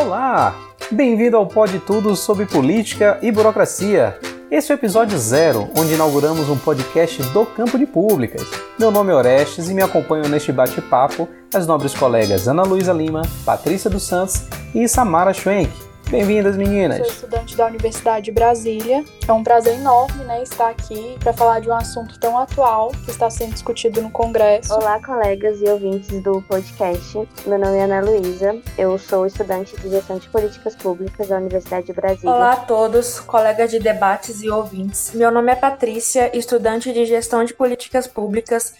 Olá! Bem-vindo ao Pode Tudo sobre política e burocracia. Esse é o episódio zero, onde inauguramos um podcast do campo de públicas. Meu nome é Orestes e me acompanham neste bate-papo as nobres colegas Ana Luísa Lima, Patrícia dos Santos e Samara Schwenk. Bem-vindas, meninas. Sou estudante da Universidade de Brasília. É um prazer enorme, né, estar aqui para falar de um assunto tão atual que está sendo discutido no Congresso. Olá, colegas e ouvintes do podcast. Meu nome é Ana Luísa. Eu sou estudante de Gestão de Políticas Públicas da Universidade de Brasília. Olá a todos, colegas de debates e ouvintes. Meu nome é Patrícia, estudante de Gestão de Políticas Públicas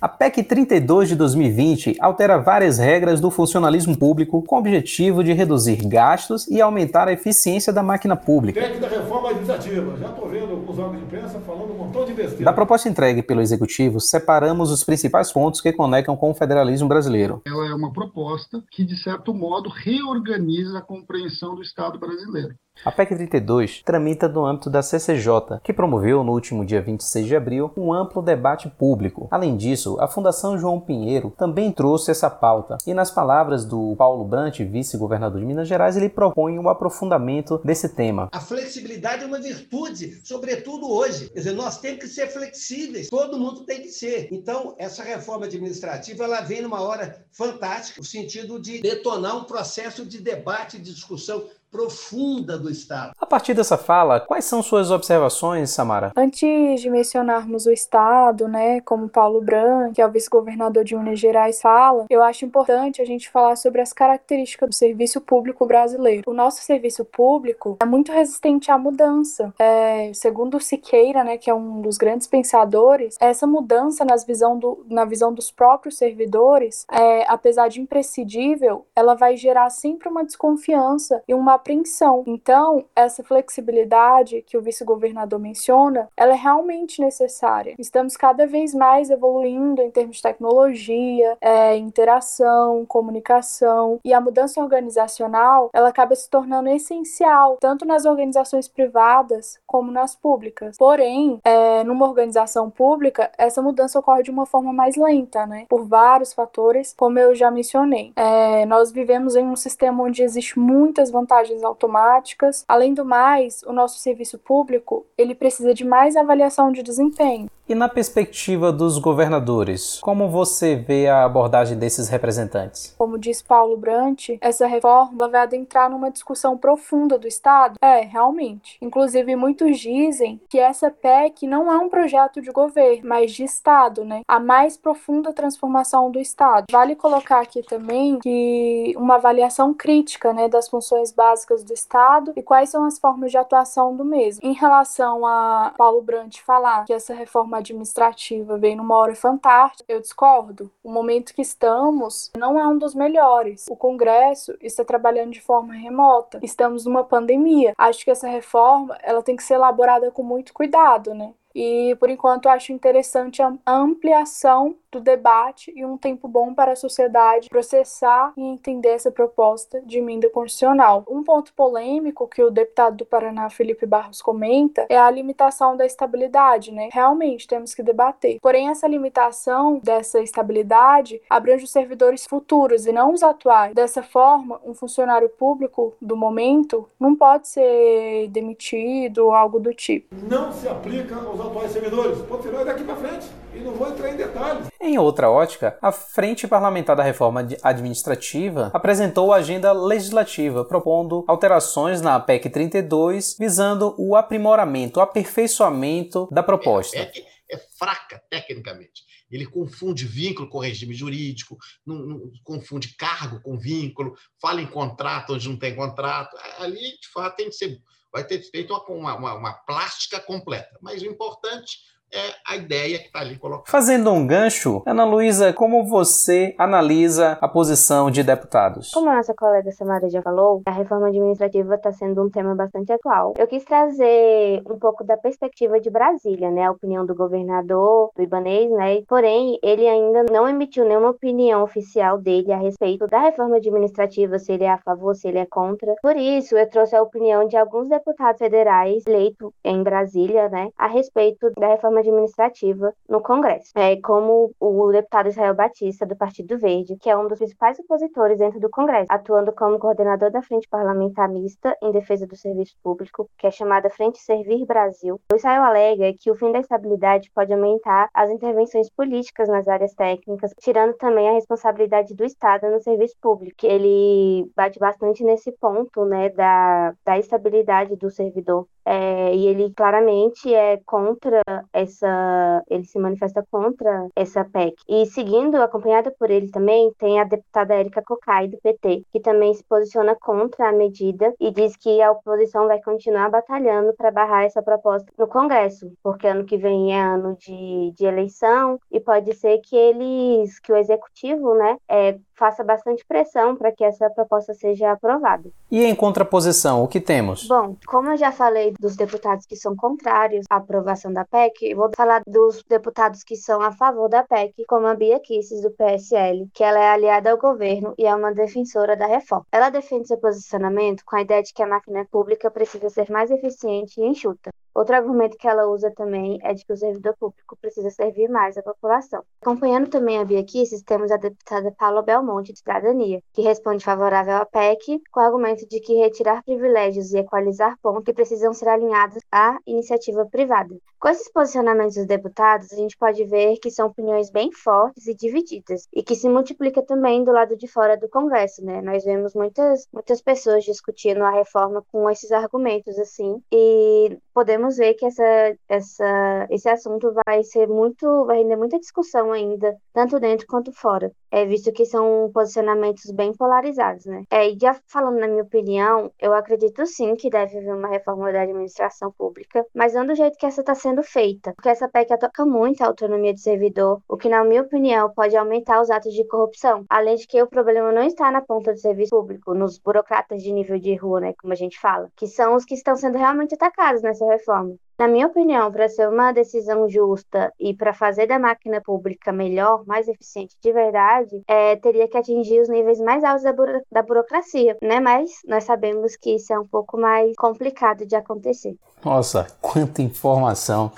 a PEC 32 de 2020 altera várias regras do funcionalismo público com o objetivo de reduzir gastos e aumentar a eficiência da máquina pública. PEC da reforma administrativa. Já estou vendo alguns órgãos de imprensa falando um montão de besteira. Da proposta entregue pelo Executivo, separamos os principais pontos que conectam com o federalismo brasileiro. Ela é uma proposta que, de certo modo, reorganiza a compreensão do Estado brasileiro. A PEC 32 tramita no âmbito da CCJ, que promoveu no último dia 26 de abril um amplo debate público. Além disso, a Fundação João Pinheiro também trouxe essa pauta. E nas palavras do Paulo Brant, vice-governador de Minas Gerais, ele propõe um aprofundamento desse tema. A flexibilidade é uma virtude, sobretudo hoje. Quer dizer, nós temos que ser flexíveis, todo mundo tem que ser. Então, essa reforma administrativa ela vem numa hora fantástica, no sentido de detonar um processo de debate, de discussão profunda do Estado. A partir dessa fala, quais são suas observações, Samara? Antes de mencionarmos o Estado, né, como Paulo Branco, que é o vice-governador de Minas Gerais, fala, eu acho importante a gente falar sobre as características do serviço público brasileiro. O nosso serviço público é muito resistente à mudança. É, segundo Siqueira, né, que é um dos grandes pensadores, essa mudança nas visão do, na visão dos próprios servidores, é, apesar de imprescindível, ela vai gerar sempre uma desconfiança e uma apreensão. Então, essa flexibilidade que o vice-governador menciona, ela é realmente necessária. Estamos cada vez mais evoluindo em termos de tecnologia, é, interação, comunicação e a mudança organizacional, ela acaba se tornando essencial tanto nas organizações privadas como nas públicas. Porém, é, numa organização pública, essa mudança ocorre de uma forma mais lenta, né? Por vários fatores, como eu já mencionei. É, nós vivemos em um sistema onde existe muitas vantagens automáticas. Além do mais, o nosso serviço público, ele precisa de mais avaliação de desempenho. E na perspectiva dos governadores, como você vê a abordagem desses representantes? Como diz Paulo Brant, essa reforma vai adentrar numa discussão profunda do Estado? É, realmente. Inclusive, muitos dizem que essa PEC não é um projeto de governo, mas de Estado, né? A mais profunda transformação do Estado. Vale colocar aqui também que uma avaliação crítica, né, das funções básicas do Estado e quais são as formas de atuação do mesmo. Em relação a Paulo Brant falar que essa reforma administrativa vem numa hora fantástica, eu discordo. O momento que estamos não é um dos melhores. O Congresso está trabalhando de forma remota. Estamos numa pandemia. Acho que essa reforma ela tem que ser elaborada com muito cuidado, né? E por enquanto acho interessante a ampliação do debate e um tempo bom para a sociedade processar e entender essa proposta de emenda constitucional. Um ponto polêmico que o deputado do Paraná, Felipe Barros, comenta é a limitação da estabilidade, né? Realmente temos que debater. Porém, essa limitação dessa estabilidade abrange os servidores futuros e não os atuais. Dessa forma, um funcionário público do momento não pode ser demitido ou algo do tipo. Não se aplica aos atuais servidores. Pode ser daqui para frente e não vou entrar em detalhes. Em outra ótica, a Frente Parlamentar da Reforma Administrativa apresentou a agenda legislativa propondo alterações na PEC 32 visando o aprimoramento, o aperfeiçoamento da proposta. A PEC é fraca tecnicamente. Ele confunde vínculo com regime jurídico, não, não, confunde cargo com vínculo, fala em contrato onde não tem contrato. Ali, de fato, tem que ser, vai ter feito uma, uma, uma plástica completa. Mas o importante é a ideia que está ali colocada. Fazendo um gancho, Ana Luísa, como você analisa a posição de deputados? Como a nossa colega Samara já falou, a reforma administrativa está sendo um tema bastante atual. Eu quis trazer um pouco da perspectiva de Brasília, né, a opinião do governador, do Ibanês, né, porém, ele ainda não emitiu nenhuma opinião oficial dele a respeito da reforma administrativa, se ele é a favor, se ele é contra. Por isso, eu trouxe a opinião de alguns deputados federais eleitos em Brasília, né, a respeito da reforma reforma administrativa no Congresso, é, como o deputado Israel Batista, do Partido Verde, que é um dos principais opositores dentro do Congresso, atuando como coordenador da Frente Parlamentar Mista em Defesa do Serviço Público, que é chamada Frente Servir Brasil. O Israel alega que o fim da estabilidade pode aumentar as intervenções políticas nas áreas técnicas, tirando também a responsabilidade do Estado no serviço público. Ele bate bastante nesse ponto, né, da, da estabilidade do servidor. É, e ele claramente é contra essa, ele se manifesta contra essa PEC. E seguindo, acompanhada por ele também, tem a deputada Érica Cocai, do PT, que também se posiciona contra a medida e diz que a oposição vai continuar batalhando para barrar essa proposta no Congresso, porque ano que vem é ano de, de eleição e pode ser que eles, que o executivo, né, é, faça bastante pressão para que essa proposta seja aprovada. E em contraposição, o que temos? Bom, como eu já falei dos deputados que são contrários à aprovação da PEC, vou falar dos deputados que são a favor da PEC, como a Bia Kisses, do PSL, que ela é aliada ao governo e é uma defensora da reforma. Ela defende seu posicionamento com a ideia de que a máquina pública precisa ser mais eficiente e enxuta. Outro argumento que ela usa também é de que o servidor público precisa servir mais à população. Acompanhando também a Bia Kisses, temos a deputada Paula Belmonte, de Cidadania, que responde favorável à PEC, com o argumento de que retirar privilégios e equalizar pontos que precisam ser alinhados à iniciativa privada. Com esses posicionamentos dos deputados, a gente pode ver que são opiniões bem fortes e divididas, e que se multiplica também do lado de fora do Congresso, né? Nós vemos muitas, muitas pessoas discutindo a reforma com esses argumentos, assim, e podemos ver que essa, essa, esse assunto vai ser muito, vai render muita discussão ainda, tanto dentro quanto fora, é, visto que são posicionamentos bem polarizados, né? É, e já falando na minha opinião, eu acredito sim que deve haver uma reforma da administração pública, mas não do jeito que essa está sendo feita, porque essa PEC ataca muito a autonomia do servidor, o que, na minha opinião, pode aumentar os atos de corrupção. Além de que o problema não está na ponta do serviço público, nos burocratas de nível de rua, né, como a gente fala, que são os que estão sendo realmente atacados nessa reforma. Na minha opinião, para ser uma decisão justa e para fazer da máquina pública melhor, mais eficiente de verdade, é, teria que atingir os níveis mais altos da, buro da burocracia, né? Mas nós sabemos que isso é um pouco mais complicado de acontecer. Nossa, quanta informação!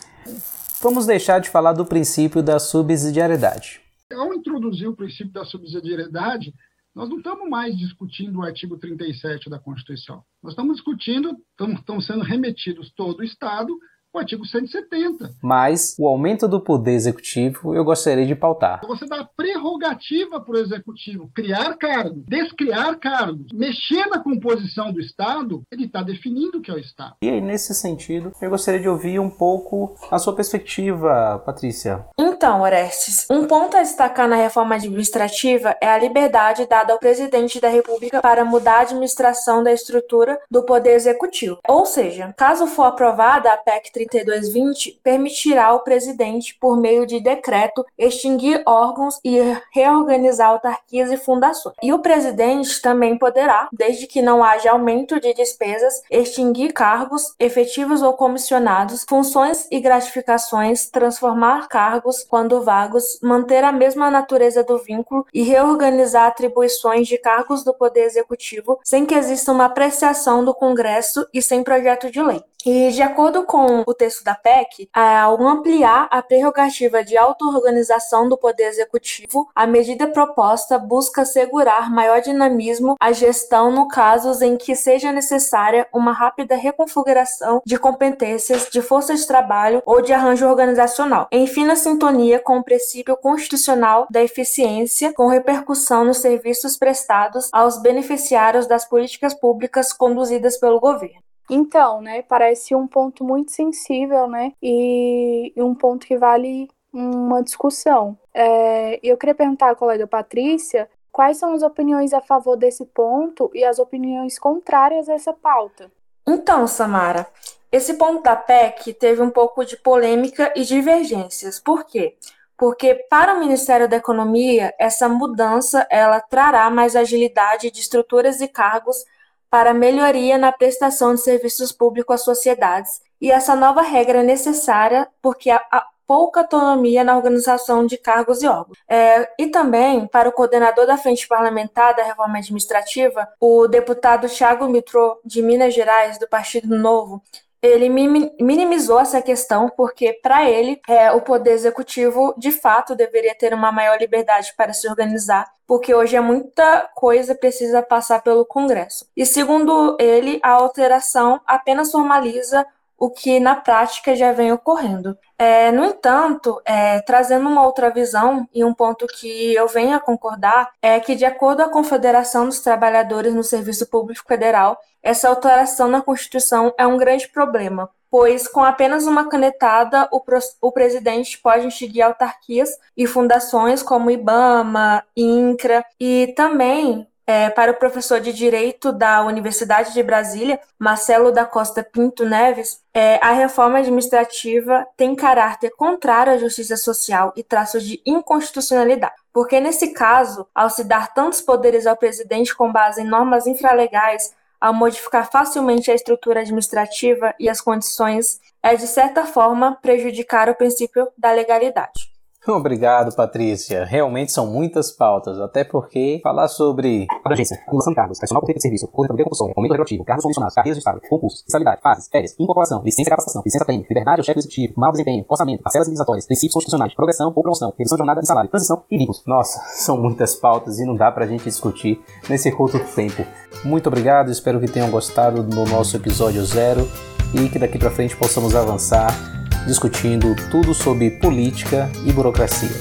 Vamos deixar de falar do princípio da subsidiariedade. Ao introduzir o princípio da subsidiariedade, nós não estamos mais discutindo o artigo 37 da Constituição. Nós estamos discutindo, estão sendo remetidos todo o Estado o artigo 170. Mas o aumento do poder executivo eu gostaria de pautar. Você dá prerrogativa para o executivo criar cargos, descriar cargos, mexer na composição do Estado, ele está definindo o que é o Estado. E aí, nesse sentido, eu gostaria de ouvir um pouco a sua perspectiva, Patrícia. Então, Orestes, um ponto a destacar na reforma administrativa é a liberdade dada ao presidente da República para mudar a administração da estrutura do poder executivo. Ou seja, caso for aprovada a PEC 3220 permitirá ao presidente, por meio de decreto, extinguir órgãos e reorganizar autarquias e fundações. E o presidente também poderá, desde que não haja aumento de despesas, extinguir cargos efetivos ou comissionados, funções e gratificações, transformar cargos quando vagos, manter a mesma natureza do vínculo e reorganizar atribuições de cargos do Poder Executivo sem que exista uma apreciação do Congresso e sem projeto de lei. E, de acordo com o texto da PEC, ao ampliar a prerrogativa de auto-organização do Poder Executivo, a medida proposta busca assegurar maior dinamismo à gestão no casos em que seja necessária uma rápida reconfiguração de competências, de força de trabalho ou de arranjo organizacional, em fina sintonia com o princípio constitucional da eficiência, com repercussão nos serviços prestados aos beneficiários das políticas públicas conduzidas pelo governo. Então, né, parece um ponto muito sensível, né, e, um ponto que vale uma discussão. É, eu queria perguntar à colega Patrícia quais são as opiniões a favor desse ponto e as opiniões contrárias a essa pauta. Então, Samara, esse ponto da PEC teve um pouco de polêmica e divergências. Por quê? Porque para o Ministério da Economia, essa mudança ela trará mais agilidade de estruturas e cargos para melhoria na prestação de serviços públicos às sociedades, e essa nova regra é necessária porque há pouca autonomia na organização de cargos e órgãos. É, e também, para o coordenador da Frente Parlamentar da Reforma Administrativa, o deputado Thiago Mitrô, de Minas Gerais, do Partido Novo, ele minimizou essa questão porque, para ele, é, o poder executivo de fato deveria ter uma maior liberdade para se organizar, porque hoje é muita coisa precisa passar pelo Congresso. E segundo ele, a alteração apenas formaliza o que na prática já vem ocorrendo. É, no entanto, é, trazendo uma outra visão e um ponto que eu venho a concordar é que, de acordo com a Confederação dos Trabalhadores no Serviço Público Federal, essa alteração na Constituição é um grande problema, pois com apenas uma canetada o, o presidente pode extinguir autarquias e fundações como IBAMA, INCRA e também é, para o professor de Direito da Universidade de Brasília, Marcelo da Costa Pinto Neves, é, a reforma administrativa tem caráter contrário à justiça social e traços de inconstitucionalidade. Porque, nesse caso, ao se dar tantos poderes ao presidente com base em normas infralegais, ao modificar facilmente a estrutura administrativa e as condições, é, de certa forma, prejudicar o princípio da legalidade. Obrigado, Patrícia. Realmente são muitas pautas, até porque falar sobre abrangência, acumulação de cargos, personal por de serviço, cobertura compulsória, aumento relativo, cargos comissionados, carreiras de Estado, concursos, estabilidade, fases, férias, incorporação, licença capacitação, licença técnica, liberdade ao chefe executivo, mau desempenho, orçamento, parcelas indenizatórias, princípios constitucionais, progressão ou promoção, redução de jornada de salário, transição e vínculos. Nossa, são muitas pautas e não dá pra gente discutir nesse curto tempo. Muito obrigado, espero que tenham gostado do nosso episódio zero e que daqui pra frente possamos avançar discutindo tudo sobre política e burocracia.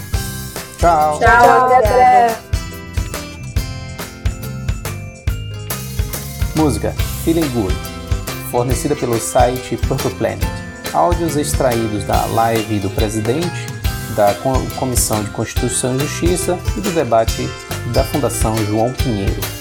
Tchau! Tchau, André! Música Feeling Good, fornecida pelo site Purple Planet. Áudios extraídos da live do presidente, da Comissão de Constituição e Justiça e do debate da Fundação João Pinheiro.